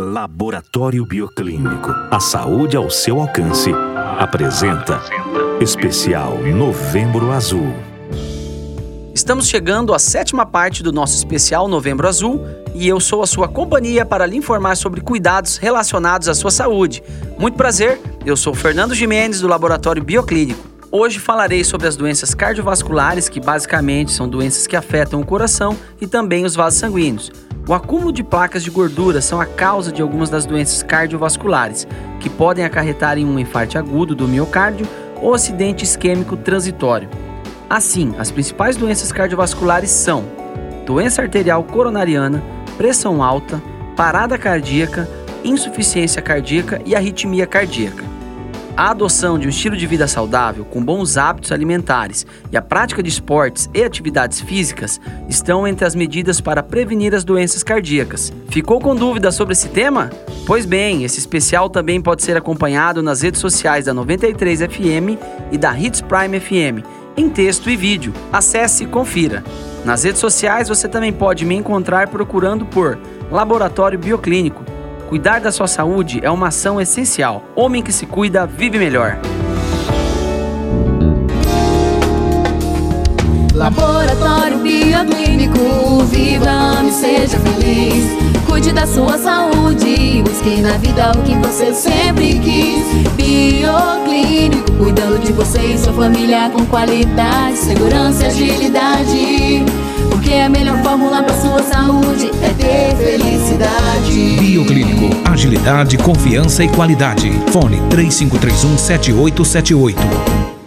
Laboratório Bioclínico. A saúde ao seu alcance. Apresenta Especial Novembro Azul. Estamos chegando à sétima parte do nosso especial Novembro Azul e eu sou a sua companhia para lhe informar sobre cuidados relacionados à sua saúde. Muito prazer, eu sou Fernando Jimenez do Laboratório Bioclínico. Hoje falarei sobre as doenças cardiovasculares, que basicamente são doenças que afetam o coração e também os vasos sanguíneos. O acúmulo de placas de gordura são a causa de algumas das doenças cardiovasculares, que podem acarretar em um infarto agudo do miocárdio ou acidente isquêmico transitório. Assim, as principais doenças cardiovasculares são doença arterial coronariana, pressão alta, parada cardíaca, insuficiência cardíaca e arritmia cardíaca. A adoção de um estilo de vida saudável, com bons hábitos alimentares e a prática de esportes e atividades físicas estão entre as medidas para prevenir as doenças cardíacas. Ficou com dúvidas sobre esse tema? Pois bem, esse especial também pode ser acompanhado nas redes sociais da 93 FM e da Hits Prime FM, em texto e vídeo. Acesse e confira. Nas redes sociais você também pode me encontrar procurando por Laboratório Bioclínico Cuidar da sua saúde é uma ação essencial. Homem que se cuida, vive melhor. Laboratório Bioclínico, viva, ame, seja feliz. Cuide da sua saúde, busque na vida o que você sempre quis. Bioclínico, cuidando de você e sua família com qualidade, segurança e agilidade. Porque a melhor fórmula para sua saúde é agilidade, confiança e qualidade. Fone 3531 7878.